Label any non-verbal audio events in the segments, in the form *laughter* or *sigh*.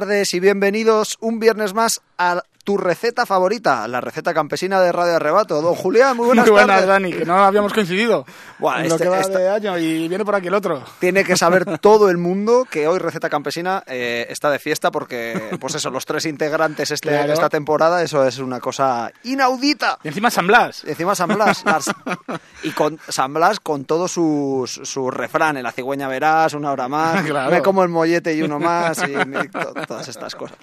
tardes y bienvenidos un viernes más a tu receta favorita, la receta campesina de Radio Arrebato. Don Julián, muy buenas, muy *laughs* buenas tardes. Dani, que no habíamos coincidido Buah, en lo este- que va esta- de año y viene por aquí el otro. Tiene que saber *laughs* todo el mundo que hoy Receta Campesina eh, está de fiesta porque, pues eso, los tres integrantes este, Claro. esta temporada, eso es una cosa inaudita. Y encima San Blas. Y encima San Blas. las- *laughs* y con San Blas con todos sus, sus refranes. La cigüeña verás, una hora más. *laughs* Claro. Me como el mollete y uno más. Y, y to- todas estas cosas.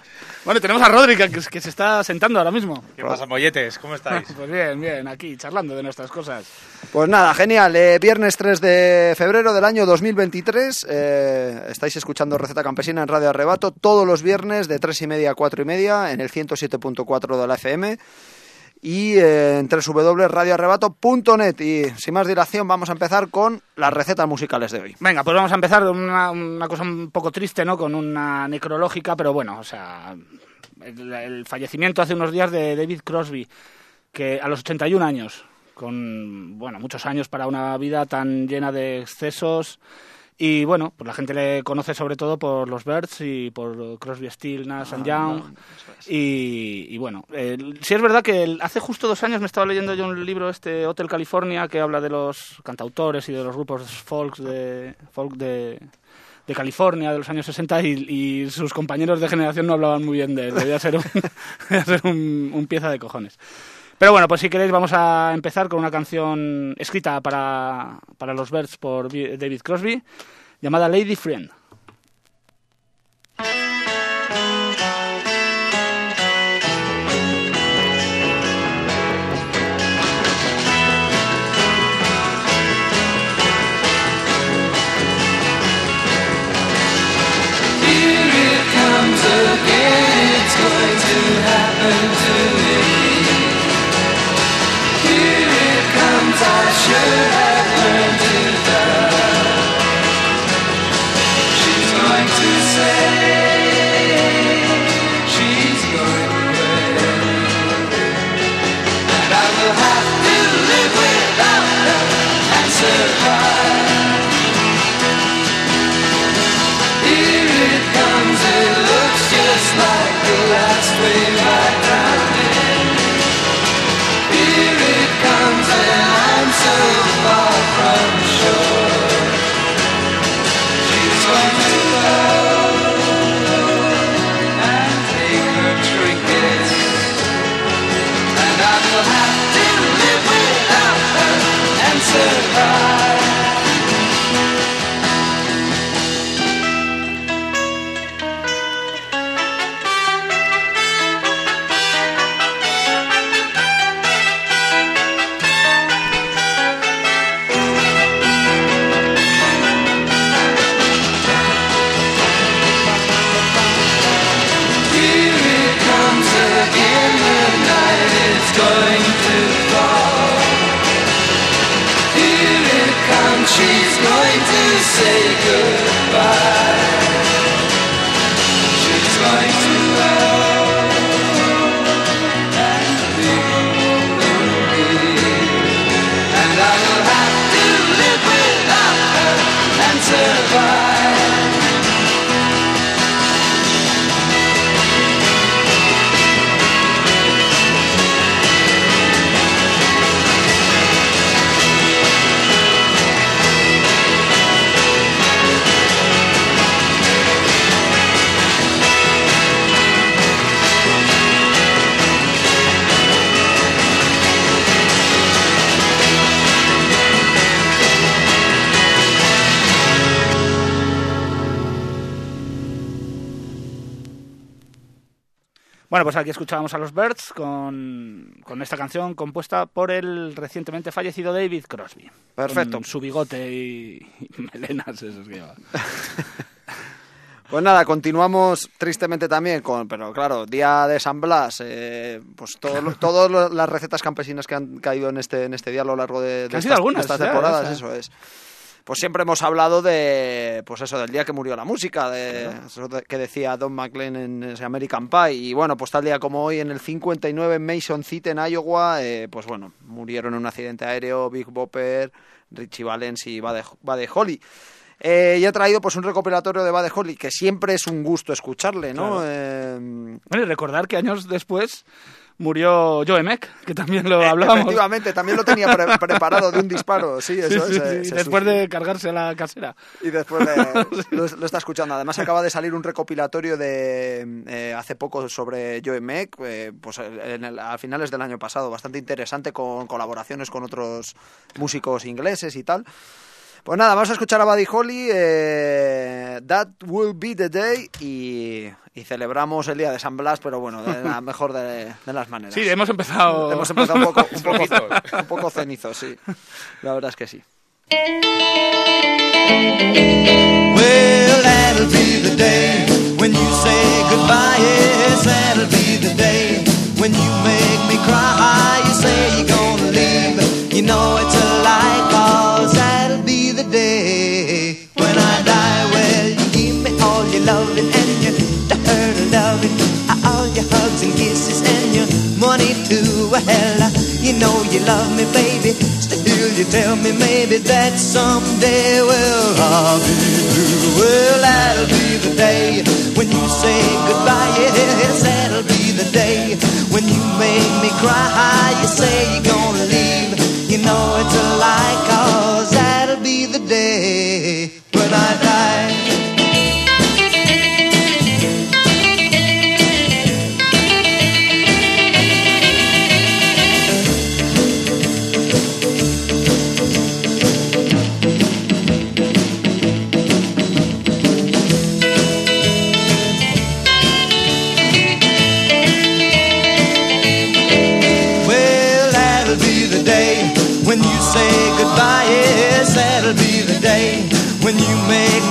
Bueno, tenemos a Rodri que, que se está sentando ahora mismo. ¿Qué pasa, molletes? ¿Cómo estáis? *laughs* Pues bien, bien, aquí charlando de nuestras cosas. Pues nada, genial. Eh, viernes 3 de febrero del año 2023. eh, estáis escuchando Receta Campesina en Radio Arrebato todos los viernes de 3 y media a 4 y media en el 107.4 de la FM y eh, en www.radioarrebato.net. Y sin más dilación, vamos a empezar con las recetas musicales de hoy. Venga, pues vamos a empezar una, una cosa un poco triste, ¿no? Con una necrológica, pero bueno, o sea, el, el fallecimiento hace unos días de David Crosby, que a los 81 años, con, bueno, muchos años para una vida tan llena de excesos. Y bueno, pues la gente le conoce sobre todo por los Birds y por Crosby, Still, Nash and Young. Y, y bueno, eh, sí es verdad que hace justo dos años me estaba leyendo yo un libro, este Hotel California, que habla de los cantautores y de los grupos folk de, folk de, de California de los años 60 y, y sus compañeros de generación no hablaban muy bien de él. Debía ser un, *laughs* debía ser un, un pieza de cojones. Pero bueno, pues si queréis vamos a empezar con una canción escrita para, para los Birds por Vi- David Crosby, llamada Lady Friend. should Bueno, pues aquí escuchábamos a los Birds con, con, esta canción compuesta por el recientemente fallecido David Crosby. Perfecto. su bigote y, melenas, esos que lleva. *laughs* Pues nada, continuamos tristemente también con, pero claro, día de San Blas, eh, pues todas las recetas campesinas que han caído en este en este día a lo largo de, estas, algunas, estas temporadas, eso es pues siempre hemos hablado de, pues eso, del día que murió la música, de, que decía Don McLean en American Pie. Y bueno, pues tal día como hoy, en el 59 en Mason City, en Iowa, eh, pues bueno, murieron en un accidente aéreo Big Bopper, Richie Valens y Buddy Holly. Eh, y he traído pues un recopilatorio de Buddy Holly, que siempre es un gusto escucharle, ¿no? Eh, bueno, y recordar que años después murió Joe Meck, que también lo *laughs* hablábamos. Efectivamente, también lo tenía preparado de un disparo, sí, eso es. Eh, después de cargarse la casera. Y después *laughs* lo, está escuchando. Además acaba de salir un recopilatorio de eh, hace poco sobre Joe Meck, eh, pues a finales del año pasado, bastante interesante con colaboraciones con otros músicos ingleses y tal. Pues nada, vamos a escuchar a Buddy Holly, eh, That Will Be the Day, y, celebramos el día de San Blas, pero bueno, de la *laughs* mejor de, las maneras. Sí, hemos empezado... Hemos empezado un poco, un poco, *laughs* un poco cenizos, sí. La verdad es que sí. Well, that'll be the day when you say goodbye, yes, that'll be the day when you make me cry, you say you're gonna leave, you know it's a hugs and kisses and your money too, well, you know you love me, baby, still you tell me maybe that someday, well, I'll be through, well, that'll be the day when you say goodbye, yes, that'll be the day when you make me cry. You say you're gonna leave, you know it's a lie, cause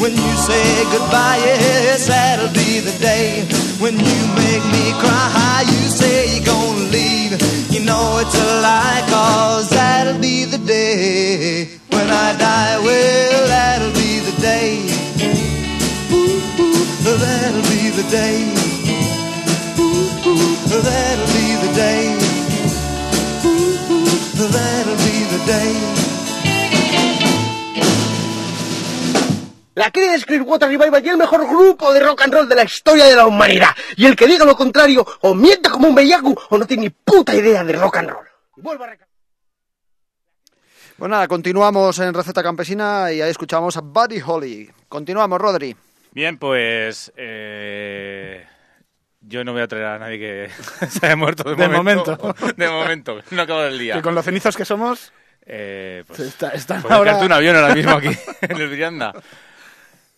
when you say goodbye. Yes, that'll be the day when you make me cry. You say you're gonna leave. You know it's a lie, cause that'll be the day when I die. Well, that'll be the day. Ooh, ooh, that'll be the day. Ooh, ooh, that'll be the day. Ooh, ooh, that'll be the day. La Creedence Clearwater Revival y el mejor grupo de rock and roll de la historia de la humanidad. Y el que diga lo contrario, o miente como un bellaco, o no tiene ni puta idea de rock and roll. Vuelvo a recalcar. Pues nada, continuamos en Receta Campesina y ahí escuchamos a Buddy Holly. Continuamos, Rodri. Bien, pues eh, yo no voy a traer a nadie que *laughs* se haya muerto de, De momento. De momento, no acabo del día. Que con los cenizos que somos, Eh, pues, está, ahora... buscarte un avión ahora mismo aquí *laughs* en el Brianda.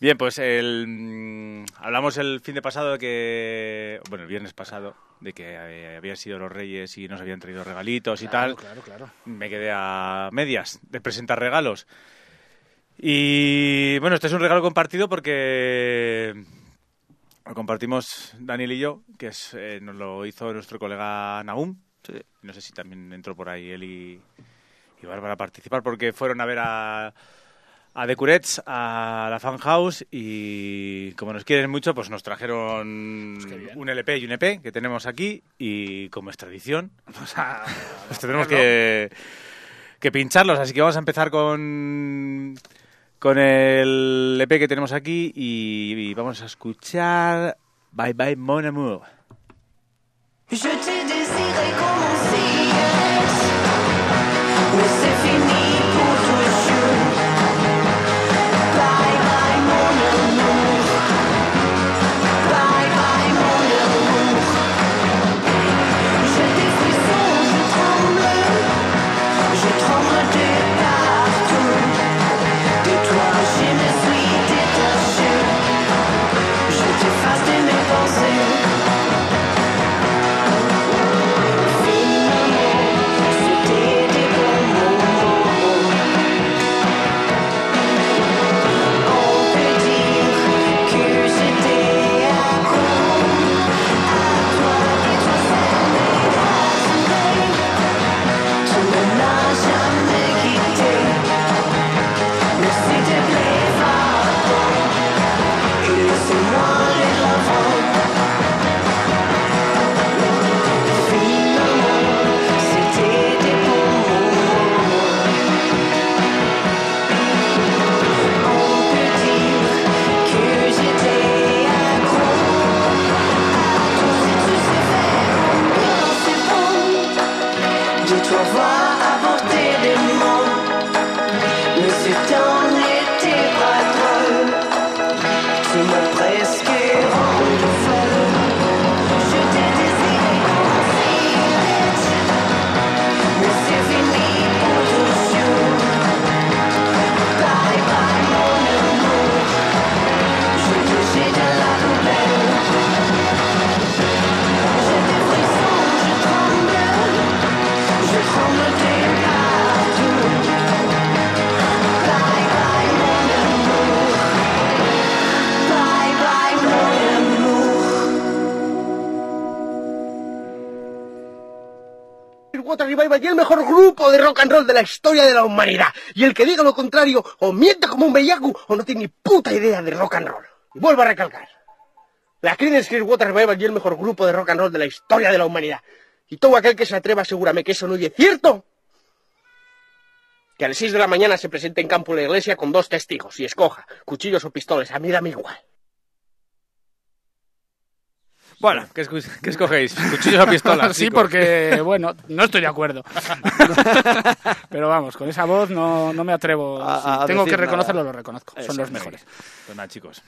Bien, pues el, mm, hablamos el fin de pasado de que, bueno, el viernes pasado, de que eh, habían sido los reyes y nos habían traído regalitos y tal. Claro, claro. Me quedé a medias de presentar regalos. Y bueno, este es un regalo compartido porque lo compartimos Daniel y yo, que es, eh, nos lo hizo nuestro colega Nahum. No sé si también entró por ahí él y, y Bárbara a participar, porque fueron a ver a, a The Curets, a la Fan House, y como nos quieren mucho, pues nos trajeron Pues un LP y un EP que tenemos aquí, y como es tradición, *laughs* pues tendremos que, que pincharlos, así que vamos a empezar con, con el EP que tenemos aquí y, y vamos a escuchar Bye Bye Mon Amour. Je rock and roll de la historia de la humanidad. Y el que diga lo contrario, o miente como un bellaco, o no tiene ni puta idea de rock and roll. Y vuelvo a recalcar. La Creedence Clearwater Revival y el mejor grupo de rock and roll de la historia de la humanidad. Y todo aquel que se atreva, asegúrame que eso no es cierto. Que a las 6 de la mañana se presente en campo la iglesia con dos testigos y escoja cuchillos o pistolas. A mí dame igual. Bueno, ¿qué, qué escogéis? ¿Cuchillos o pistolas? *laughs* sí, chicos? porque, *laughs* bueno, no estoy de acuerdo. *laughs* Pero vamos, con esa voz no, no me atrevo. A- a tengo que reconocerlo, nada. lo reconozco. Eso, Son los mejores. Pues nada, chicos.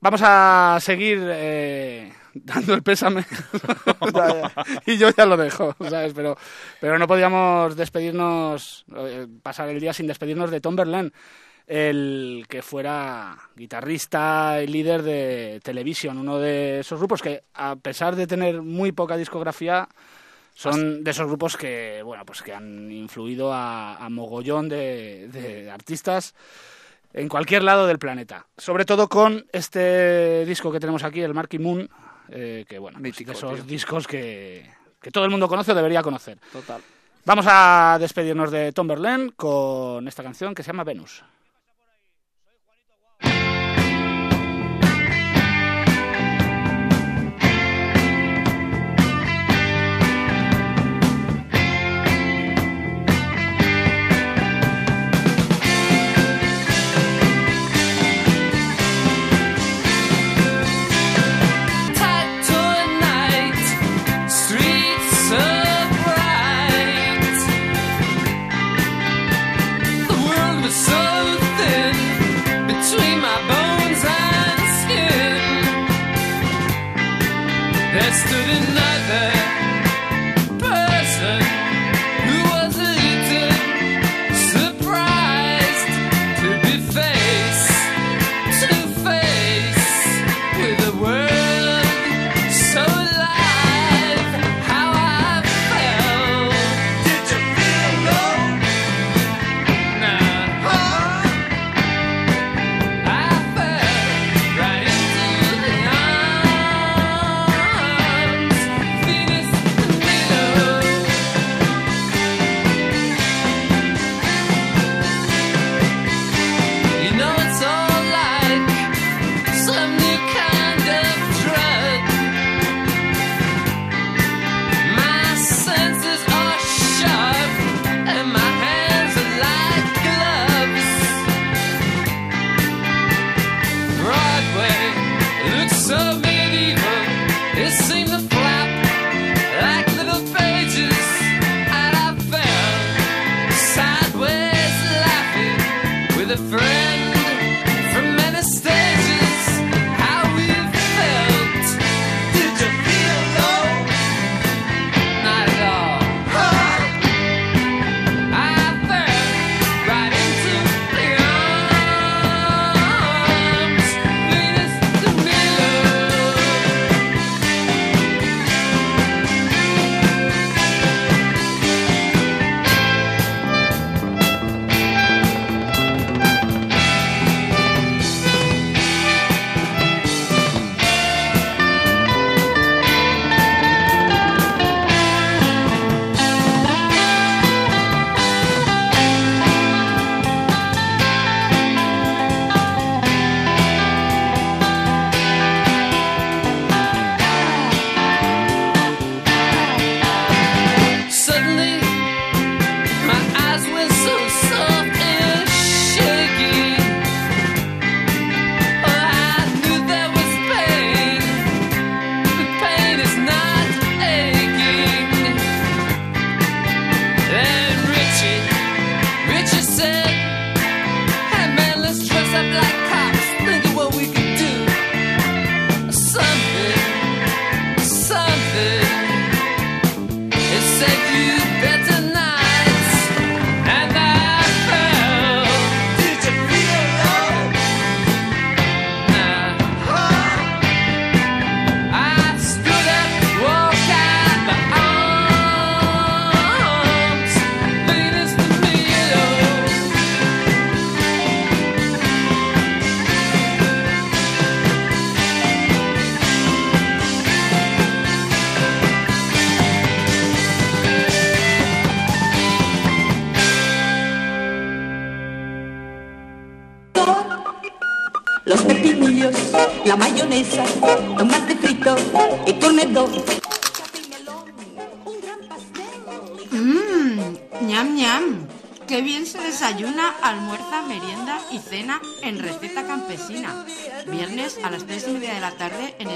Vamos a seguir eh, dando el pésame. Ya, ya. y yo ya lo dejo, ¿sabes? Pero, pero no podíamos despedirnos, eh, pasar el día sin despedirnos de Tom Berlin, el que fuera guitarrista y líder de Television, uno de esos grupos que, a pesar de tener muy poca discografía, son de esos grupos que, bueno, pues que han influido a, a mogollón de, de artistas en cualquier lado del planeta. Sobre todo con este disco que tenemos aquí, el Marky Moon, eh, que bueno, pues de esos tío. discos que, que todo el mundo conoce o debería conocer. Total. Vamos a despedirnos de Tom Berlin con esta canción que se llama. Venus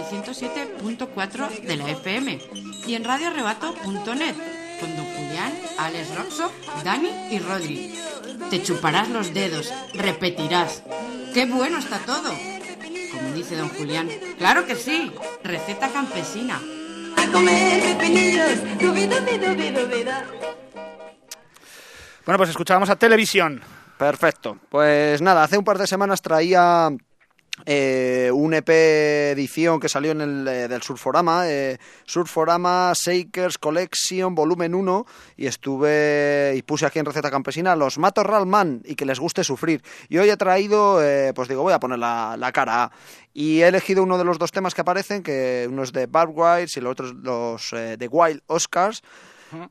el 107.4 de la FM y en radioarrebato.net con Don Julián, Alex Roxo, Dani y Rodri. Te chuparás los dedos, repetirás. ¡Qué bueno está todo! Como dice Don Julián, claro que sí, Receta Campesina. A comer. Bueno, pues escuchábamos a Televisión. Perfecto. Pues nada, hace un par de semanas traía eh, un EP edición que salió en el eh, del Surforama, eh, Surforama Shakers Collection Volumen 1 y estuve y puse aquí en Receta Campesina los Mato Man y que les guste sufrir. Y hoy he traído, pues digo, voy a poner la, la cara A. Y he elegido uno de los dos temas que aparecen, que uno es de Barbed Wires y los otros los eh, de Wild Oscars.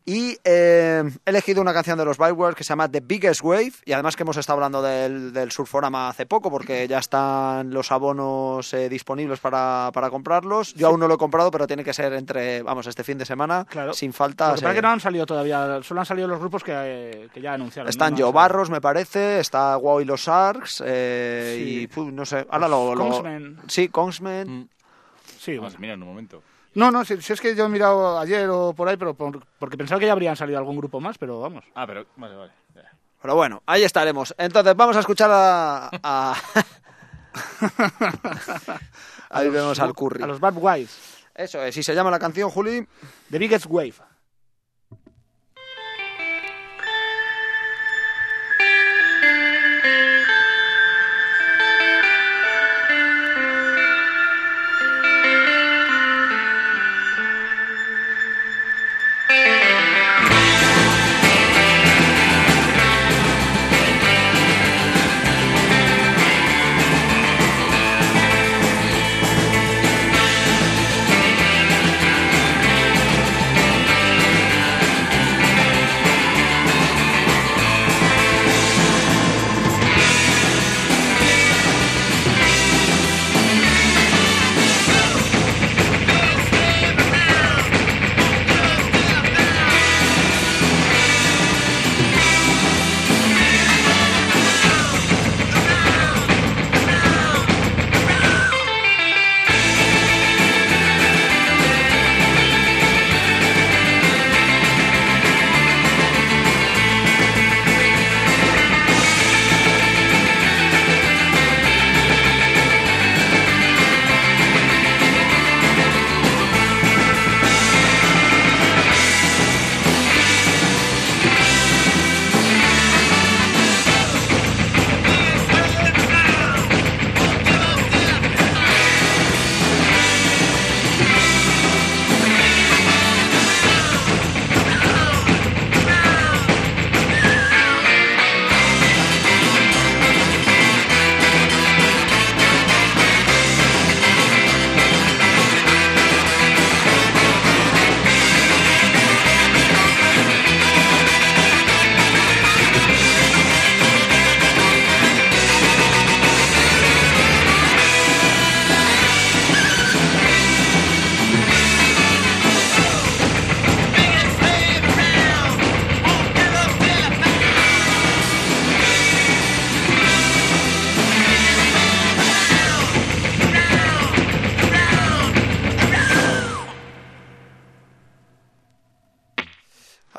Y eh, he elegido una canción de los Byware que se llama The Biggest Wave y además que hemos estado hablando del, del Surforama hace poco porque ya están los abonos eh, disponibles para, para comprarlos. Yo aún no lo he comprado, pero tiene que ser entre, vamos, este fin de semana, Claro. sin falta. Lo que no han salido todavía, solo han salido los grupos que, eh, que ya anunciaron. Están ¿no? Joe No, Barros, me parece, está Wow y los Sharks eh, Sí. y no sé, ahora lo... lo- Kongsman. Sí, Kongsman. Sí, Vamos bueno. a mirar en un momento. No, no, si, si es que yo he mirado ayer o por ahí, pero por- porque pensaba que ya habrían salido algún grupo más, pero vamos. Ah, pero vale, vale. Ya. Pero bueno, ahí estaremos. Entonces vamos a escuchar a... a- *laughs* ahí vemos al Curry. A los Bad Guys. Eso es, y se llama la canción, Juli. The Biggest Wave.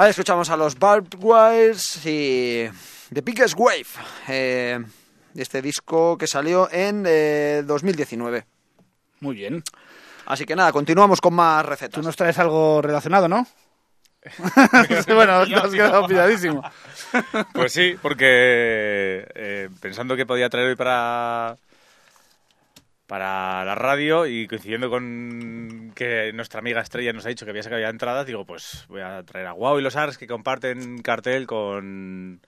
Ahí escuchamos a los Barbed Wires y The Biggest Wave. eh, este disco que salió en eh, 2019. Muy bien. Así que nada, continuamos con más recetas. Tú nos traes algo relacionado, ¿no? *laughs* bueno, te has quedado pilladísimo. Pues sí, porque eh, pensando que podía traer hoy para para la radio y coincidiendo con que nuestra amiga Estrella nos ha dicho que había sacado ya entradas, digo, pues voy a traer a Wow y los Ars que comparten cartel con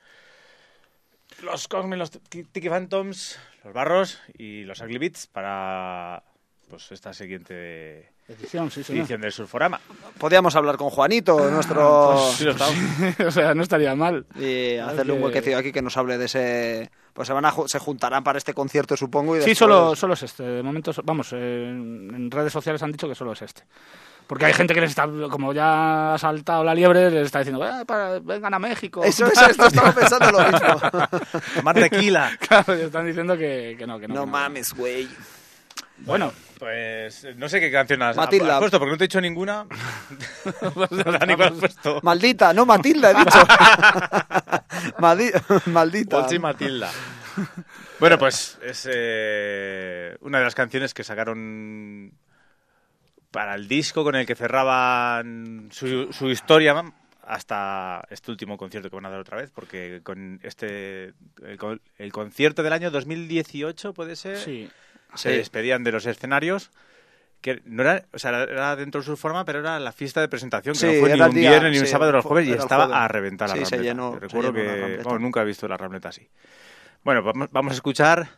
los Cosme, los Tiki Phantoms, los Barros y los Ugly Beats para pues esta siguiente Edición, sí, señor. edición del Surforama. Podríamos hablar con Juanito, nuestro... Pues sí, lo estamos. *laughs* o sea, no estaría mal. y hacerle un que- huequecillo aquí que nos hable de ese... Pues se van a se juntarán para este concierto, supongo. Y Sí, después- solo, solo es este. De momento, vamos, eh, en, redes sociales han dicho que solo es este. Porque hay gente que les está, como ya ha saltado la liebre, les está diciendo, "Eh, para- vengan a México. Eso es, esto *laughs* estaba pensando lo mismo. Tomar tequila. Claro, están diciendo que, que no, que no. No que no. mames, güey. Bueno, Pues eh, no sé qué canción has, Matilda. has puesto, porque no te he dicho ninguna. *laughs* *laughs* Dani, ¿cuál has puesto? Maldita, no Matilda, he *laughs* dicho. Maldi- Maldita. Polchi Matilda. Bueno, pues es eh, una de las canciones que sacaron para el disco con el que cerraban su, su historia hasta este último concierto que van a dar otra vez, porque con este el, el concierto del año 2018 puede ser sí. Se despedían de los escenarios que no era, o sea, era dentro de su forma, pero era la fiesta de presentación, que Sí, no fue ni un día, viernes ni un sábado de los jueves y estaba jueves. a reventar la Sí, se llenó- se recuerdo llenó que bueno, nunca he visto la Rambleta así. Bueno, vamos, vamos a escuchar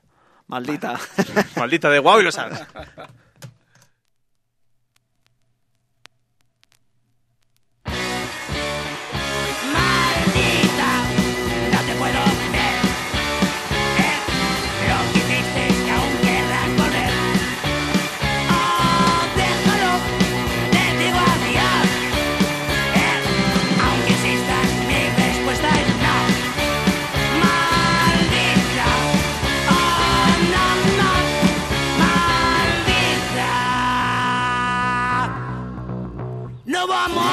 Maldita. *laughs* Maldita de Guau y lo sabes. *laughs* maldita. No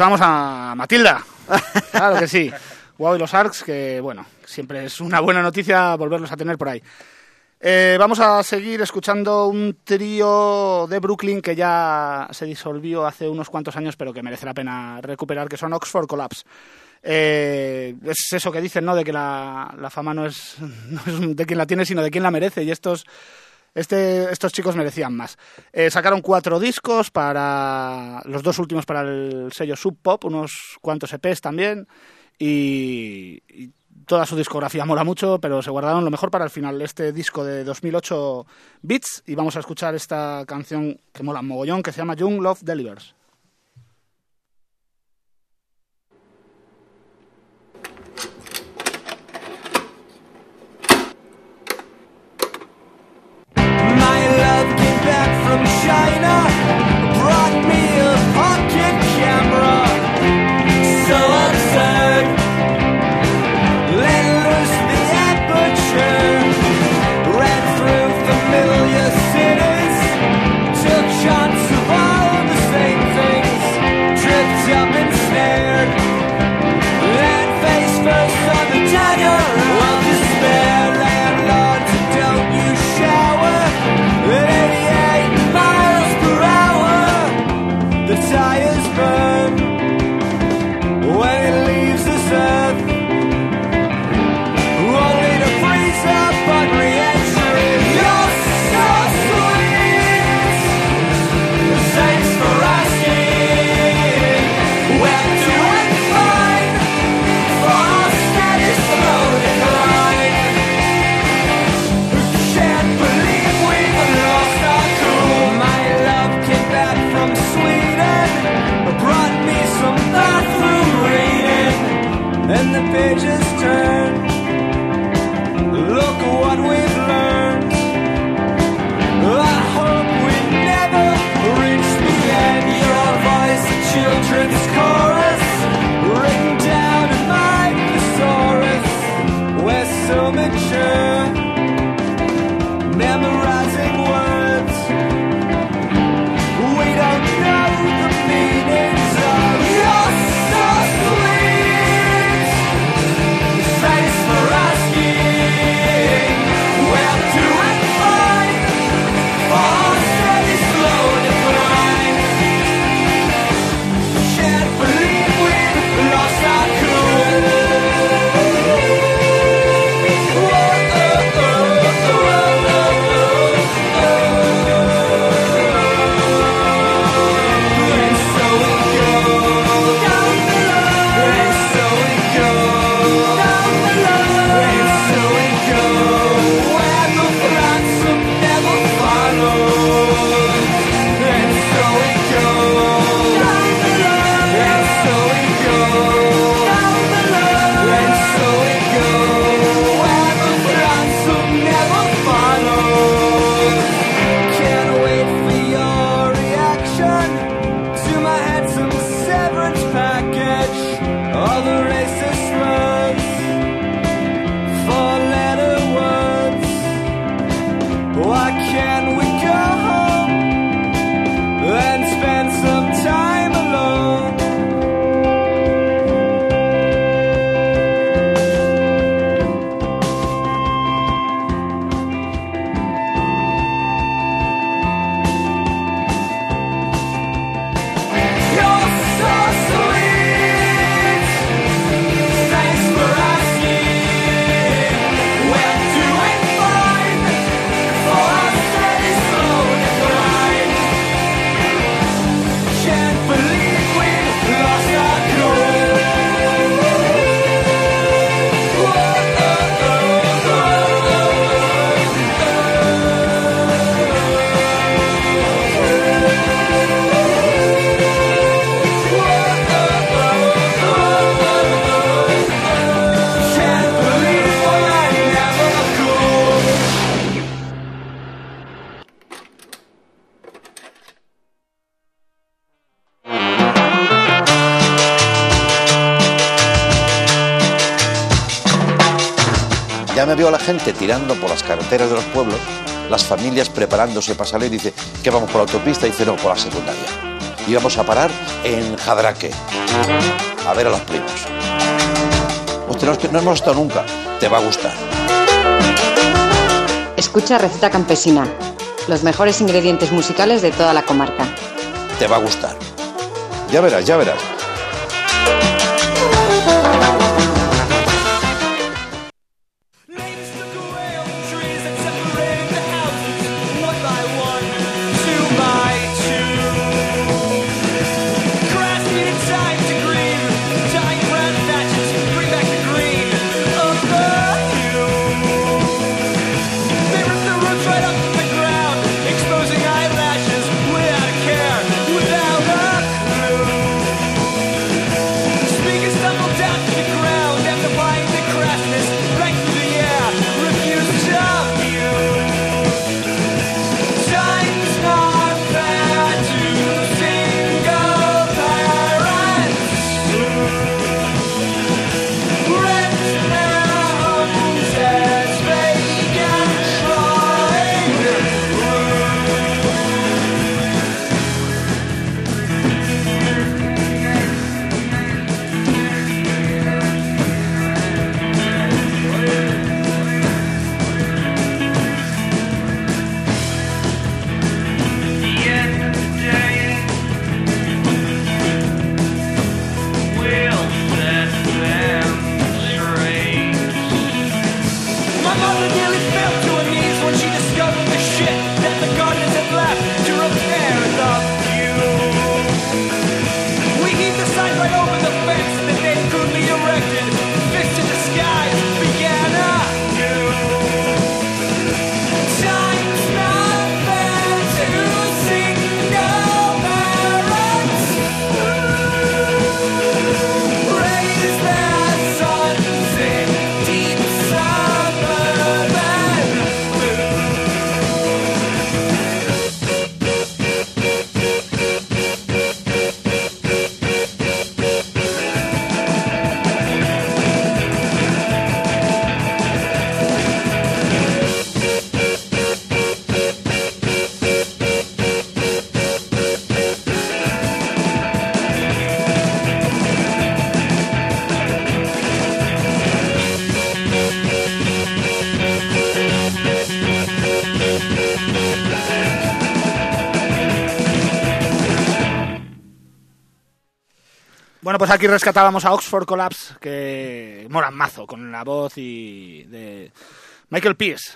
escuchábamos a Matilda. *laughs* Claro que sí. Wow y los Arcs, que bueno, siempre es una buena noticia volverlos a tener por ahí. Eh, vamos a seguir escuchando un trío de Brooklyn que ya se disolvió hace unos cuantos años, pero que merece la pena recuperar, que son Oxford Collapse. Eh, es eso que dicen, ¿no? De que la, la fama no es, *laughs* no es de quien la tiene, sino de quien la merece. Y estos, este, estos chicos merecían más. Eh, sacaron cuatro discos para los dos últimos para el sello Sub Pop, unos cuantos EPs también. Y, y toda su discografía mola mucho, pero se guardaron lo mejor para el final. Este disco de 2008 Beats. Y vamos a escuchar esta canción que mola mogollón, que se llama Young Love Delivers. China, veo a la gente tirando por las carreteras de los pueblos, las familias preparándose para salir. Dice que vamos por la autopista, dice no, por la secundaria. Y vamos a parar en Jadraque, a ver a los primos. Hostia, no, no hemos estado nunca, te va a gustar. Escucha Receta Campesina, los mejores ingredientes musicales de toda la comarca. te va a gustar. Ya verás, ya verás. Pues aquí rescatábamos a Oxford Collapse, que moran mazo, con la voz y de Michael Pierce.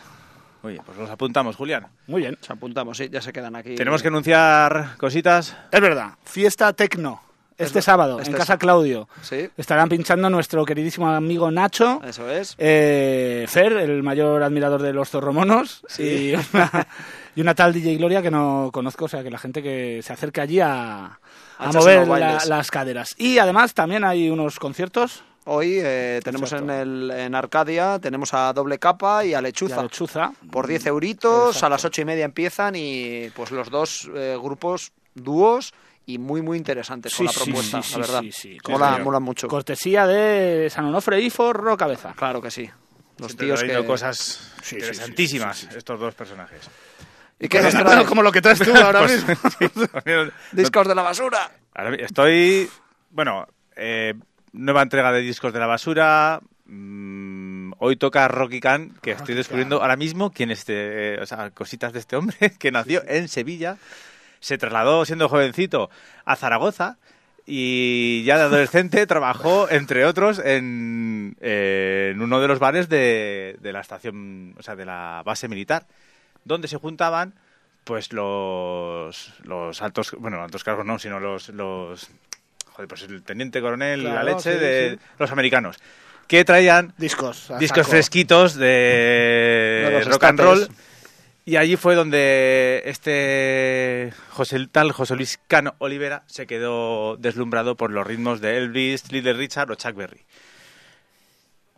Oye, pues los apuntamos, Julián. Muy bien. Nos apuntamos, sí, ya se quedan aquí. Tenemos que anunciar cositas. Es verdad, fiesta tecno. Este Es- sábado, este en Casa es- Claudio. Sí, Estarán pinchando nuestro queridísimo amigo Nacho. eso es. Eh, Fer, el mayor admirador de los zorromonos, Sí. y, una, *laughs* y una tal DJ Gloria que no conozco, o sea que la gente que se acerque allí a, a mover la- las caderas. Y además también hay unos conciertos Hoy eh, tenemos en, el, en Arcadia, tenemos a Doble Capa y a y Lechuza. a Lechuza. Por 10 euritos, Exacto. a las ocho y media empiezan y pues los dos eh, grupos dúos y muy muy interesantes Sí, con la sí, propuesta, sí, la verdad. sí, sí. Mola, mola mucho. Cortesía de San Onofre y Forro Cabeza. Claro que sí. Los Siempre tíos que... cosas Sí, sí, interesantísimas, sí, sí, sí. estos dos personajes. ¿Y qué nos traes? *laughs* como lo que traes tú *laughs* ahora *laughs* Pues, mismo. sí, Discos de la basura. Ahora estoy. Bueno, eh, nueva entrega de discos de la basura. mm, hoy toca Rocky Khan, que estoy descubriendo ahora mismo quién es este. eh, o sea, cositas de este hombre, que nació en Sevilla. Se trasladó siendo jovencito a Zaragoza. Y ya de adolescente trabajó, entre otros, en, eh, en uno de los bares de, de la estación, o sea, de la base militar, donde se juntaban pues los, los altos, bueno, altos cargos no, sino los, los joder, pues el teniente coronel, la leche sí, de sí. los americanos, que traían Discos. discos fresquitos de, *laughs* rock and roll. Y allí fue donde este José, tal José Luis Cano Olivera se quedó deslumbrado por los ritmos de Elvis, Little Richard o Chuck Berry.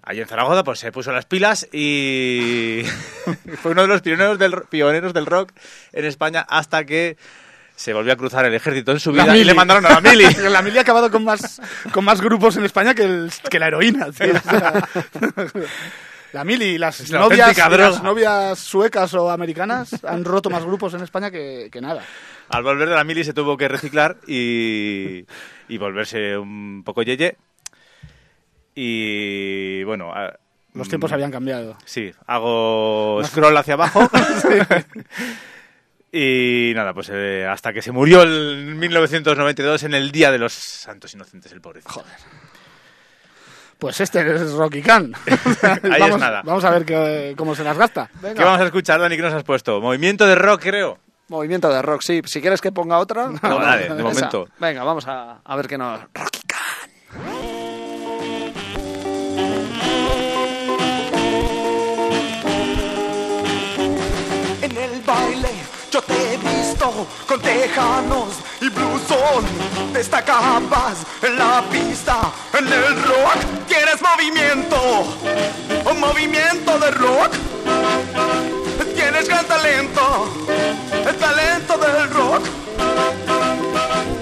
Allí en Zaragoza pues se puso las pilas y *laughs* fue uno de los pioneros del, pioneros del rock en España hasta que se volvió a cruzar el ejército en su La vida y le mandaron a la mili. *laughs* la mili ha acabado con más, con más grupos en España que, el- que la heroína. tío. *laughs* O sea, La mili, las Es la novias, las novias suecas o americanas han roto más grupos en España que, que nada. Al volver de la mili se tuvo que reciclar y, y volverse un poco yeye. Y bueno, a- Los tiempos mm, habían cambiado. Sí, hago scroll hacia abajo. *laughs* *laughs* Y nada, pues eh, hasta que se murió en 1992 en el Día de los Santos Inocentes, el pobre. Joder. Pues este es Rocky Khan. *laughs* Ahí vamos, es nada. Vamos a ver qué- cómo se las gasta. ¿Qué vamos a escuchar, Dani? ¿Qué nos has puesto? Movimiento de rock, creo. Movimiento de rock, sí. Si quieres que ponga otra. No, dale, de momento. Venga, vamos a, a ver qué nos. Rocky Khan. Con tejanos y blusón. Destacabas en la pista, en el rock. ¿Quieres movimiento? ¿Un movimiento de rock? Tienes gran talento, el talento del rock.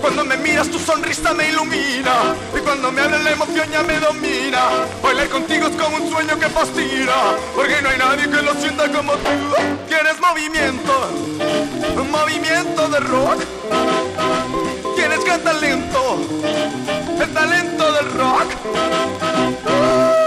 Cuando me miras tu sonrisa me ilumina. Y cuando me hablas la emoción ya me domina. Bailar contigo es como un sueño que fascina Porque no hay nadie que lo sienta como tú. ¿Quieres movimiento? Un movimiento de rock. Tienes gran talento El talento del rock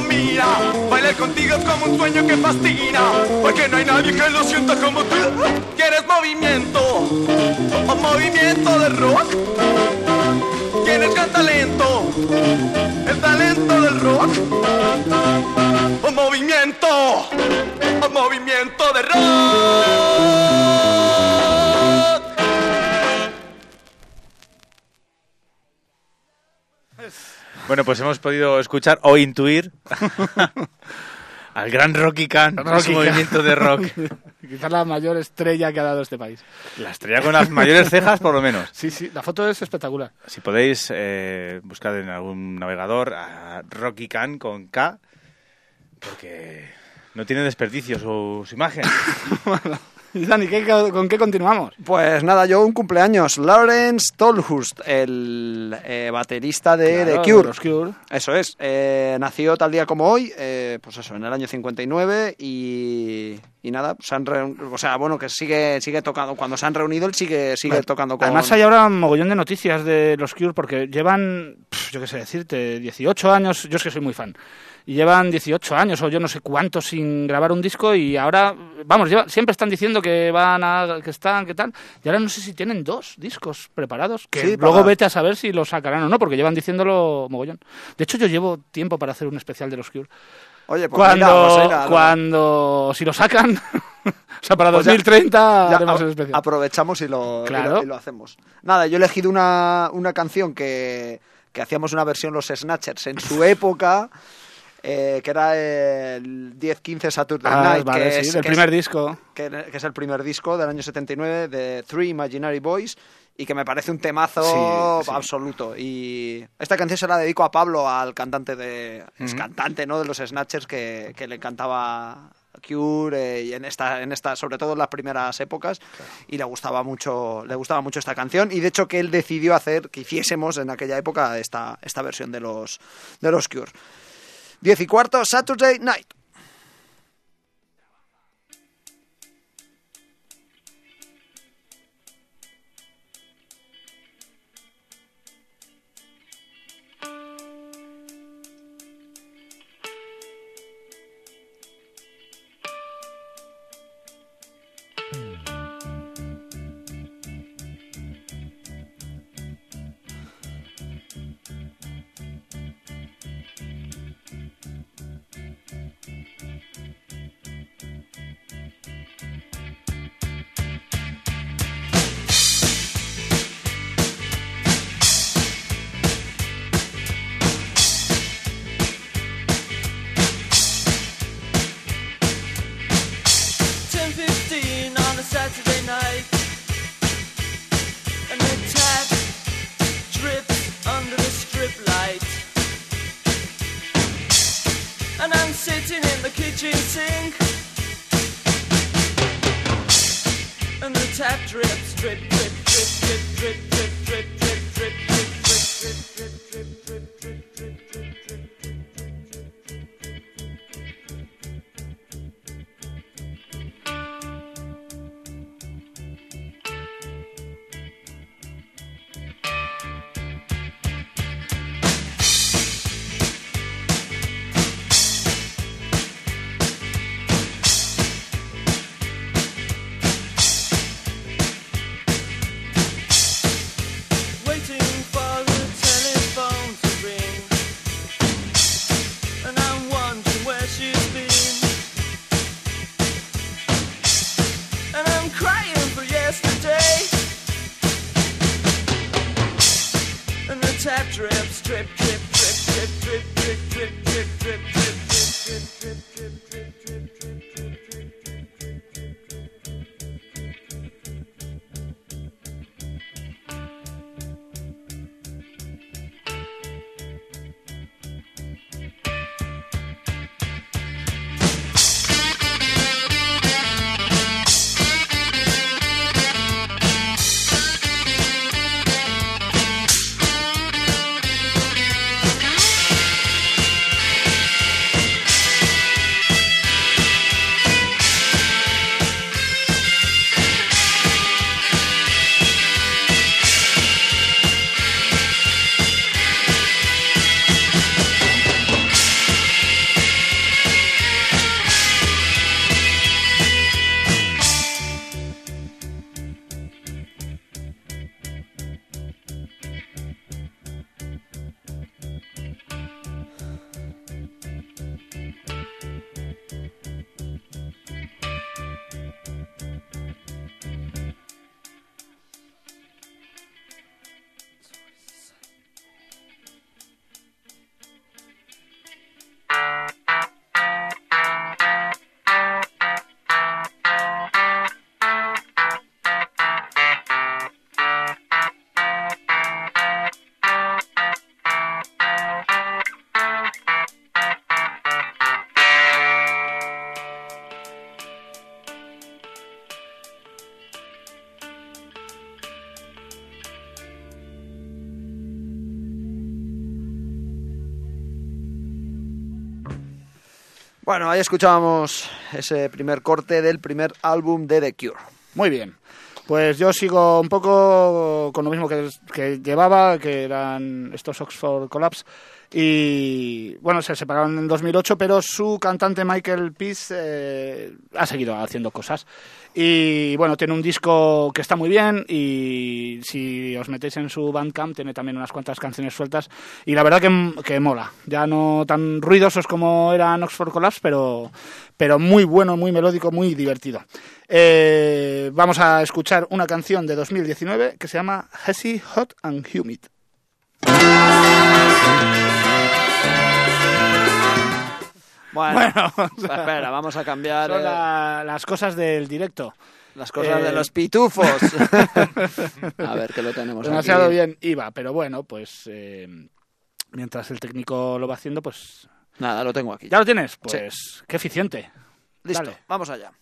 me domina Bailar contigo es como un sueño que fascina Porque no hay nadie que lo sienta como tú ¿Quieres movimiento? ¿O movimiento de rock? ¿Tienes gran talento? ¿El talento del rock? Bueno, pues hemos podido escuchar o intuir *laughs* al gran Rocky Khan, Rocky movimiento de rock. *laughs* Quizás la mayor estrella que ha dado este país. La estrella con las mayores cejas, por lo menos. Sí, sí, la foto es espectacular. Si podéis, eh, buscad en algún navegador a Rocky Khan con K, porque no tiene desperdicio su, su imagen. *laughs* *laughs* Dani, ¿qué- ¿con qué continuamos? Pues nada, yo un cumpleaños. Lawrence Tolhurst, el eh, baterista de Claro, The Cure. de los Cure. Eso es. eh, nació tal día como hoy, eh, pues eso, en el año 59 y, y nada, se han o sea, bueno, que sigue sigue tocando. Cuando se han reunido, él sigue sigue tocando con... Además hay ahora un mogollón de noticias de los Cure porque llevan, yo qué sé decirte, 18 años, yo es que soy muy fan, y llevan 18 años o yo no sé cuántos sin grabar un disco y ahora, vamos, lleva- siempre están diciendo que van a, que están, que tal, y ahora no sé si tienen dos discos preparados, que Sí, luego vete a saber si los sacarán o no, porque llevan diciéndolo mogollón. De hecho yo llevo tiempo para hacer un especial de los Cure. Oye, pues Cuando, mira, pues mira, cuando, si lo sacan, *laughs* o sea, para Pues ya- 2030 ya haremos el especial. aprovechamos y lo, y Claro. lo- y lo hacemos. Nada, yo he elegido una, una canción que, que hacíamos una versión los Snatchers en su época, eh, que era el 10-15 Saturday Ah, Night, vale, que, sí, es, que primer es- disco. que, que es el primer disco del año 79 de Three Imaginary Boys y que me parece un temazo Sí, sí. absoluto. Y esta canción se la dedico a Pablo, al cantante de es cantante, ¿no? de los Snatchers que, que le encantaba Cure eh, y en esta en esta sobre todo en las primeras épocas y le gustaba mucho le gustaba mucho esta canción y de hecho que él decidió hacer que hiciésemos en aquella época esta esta versión de los de los Cure. Diez y cuarto Saturday night. sitting in the kitchen sink. And the tap drips, drip, drip, drip, drip, drip, drip. Bueno, ahí escuchábamos ese primer corte del primer álbum de The Cure. Muy bien. Pues yo sigo un poco con lo mismo que, llevaba, que eran estos Oxford Collapse. Y bueno, se separaron en 2008, pero su cantante Michael Peace eh, ha seguido haciendo cosas. Y bueno, tiene un disco que está muy bien y si os metéis en su Bandcamp tiene también unas cuantas canciones sueltas y la verdad que, que mola. Ya no tan ruidosos como eran Oxford Collapse, pero, pero muy bueno, muy melódico, muy divertido. Eh, vamos a escuchar una canción de 2019 que se llama Hessy Hot and Humid. Bueno, Bueno, *laughs* espera, vamos a cambiar Son eh, la- las cosas del directo. las cosas eh, de los pitufos. *laughs* a ver, que lo tenemos Demasiado aquí. bien iba, pero bueno, pues eh, mientras el técnico lo va haciendo, pues... Nada, lo tengo aquí. ¿Ya lo tienes? Pues qué eficiente. Listo, Dale. vamos allá.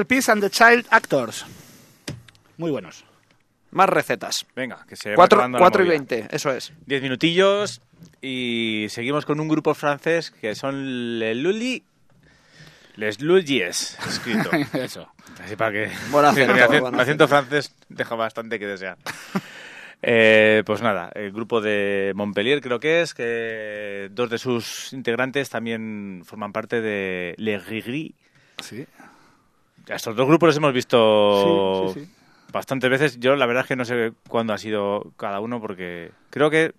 Michael Peace and the Child Actors. Muy buenos. Más recetas. Venga, que se va 4, acabando la 4 y movida. 20, eso es. Diez minutillos y seguimos con un grupo francés que son Les Lully. Les Lullies, escrito. *laughs* Eso. Así para que... Buen acento, mi *laughs* acento, mi acento francés deja bastante que desear. Eh, pues nada, el grupo de Montpellier creo que es, que dos de sus integrantes también forman parte de Les Gris. Sí. A estos dos grupos los hemos visto Sí, sí, sí. bastantes veces. Yo la verdad es que no sé cuándo ha sido cada uno porque creo que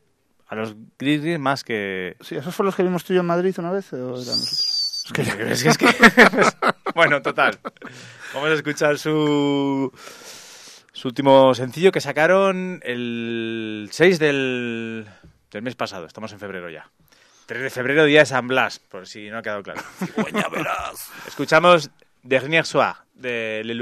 a los Gris Gris más que... Sí, ¿esos fueron los que vimos tú y yo en Madrid una vez o eran nosotros? *laughs* Es que, es que- es *laughs* que- bueno, total. Vamos a escuchar su, su último sencillo que sacaron el 6 del, del mes pasado. Estamos en febrero ya. 3 de febrero, día de San Blas, por si no ha quedado claro. Escuchamos Dernier Soir de Le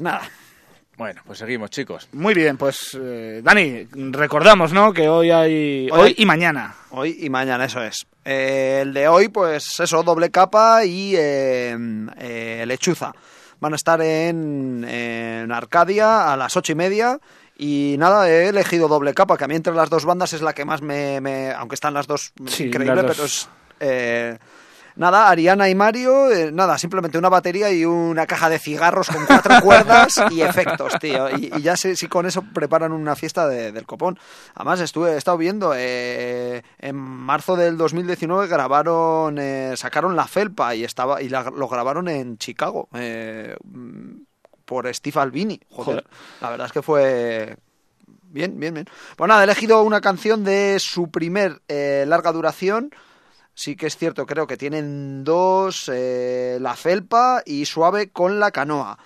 Pues nada. Bueno, pues seguimos, chicos. Muy bien, pues eh, Dani, recordamos, ¿no? Que hoy hay Hoy- hoy y mañana. Hoy y mañana, eso es. Eh, el de hoy, pues eso, doble capa y eh, eh, lechuza. Van a estar en, en Arcadia a las ocho y media. Y nada, he elegido doble capa, que a mí entre las dos bandas es la que más me... me- aunque están las dos Sí, increíble, las dos. pero es... Nada, Ariana y Mario, eh, nada, simplemente una batería y una caja de cigarros con cuatro *laughs* cuerdas y efectos, tío. Y, y ya sé si con eso preparan una fiesta de- del copón. Además, estuve, he estado viendo, eh, en marzo del 2019 grabaron, eh, sacaron La Felpa y, estaba, y la- lo grabaron en Chicago. eh, mm, por Steve Albini. Joder, Joder. La verdad es que fue bien, bien, bien. Pues nada, he elegido una canción de su primer eh, larga duración. Sí que es cierto, creo que tienen dos, eh, La Felpa y Suave con la Canoa.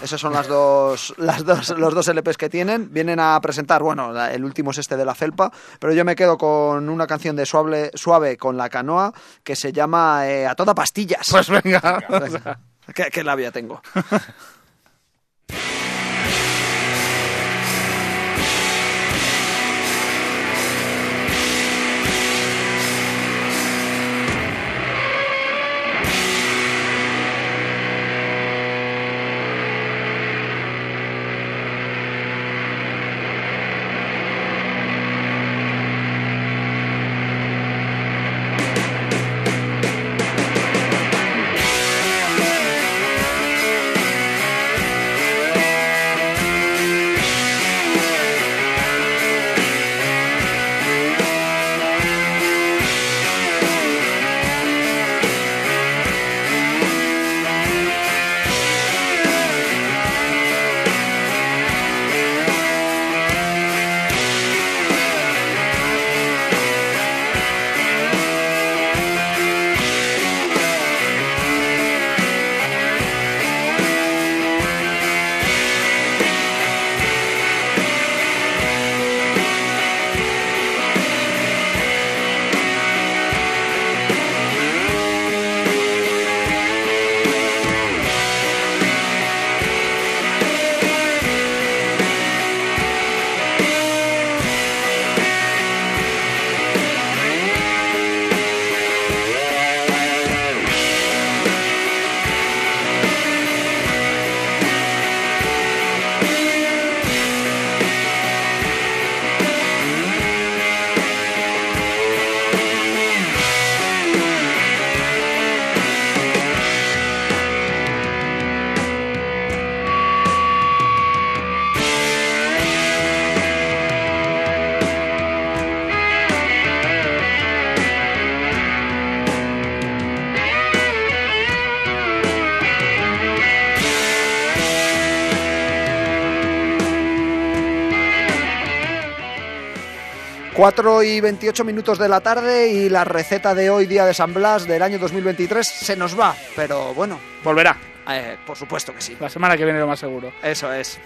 Esos son las dos, *laughs* las dos, los dos LPs que tienen. Vienen a presentar, bueno, el último es este de La Felpa, pero yo me quedo con una canción de Suave, suave con la Canoa que se llama eh, A toda pastillas. Pues venga. o sea, ¿Qué, qué labia tengo? *laughs* Cuatro y 28 minutos de la tarde y la receta de hoy, día de San Blas del año 2023, se nos va. Pero bueno, volverá. eh, por supuesto que sí. La semana que viene lo más seguro. Eso es.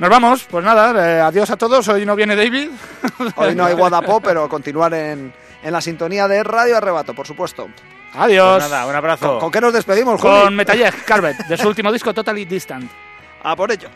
Nos vamos, pues nada, eh, adiós a todos. Hoy no viene David. *laughs* Hoy no hay Guadapó, pero continuar en, en la sintonía de Radio Arrebato, por supuesto. Adiós. Pues nada, un abrazo. ¿Con, con qué nos despedimos, Juli? Con Metallec Carpet, de su último disco Totally Distant. A por ello.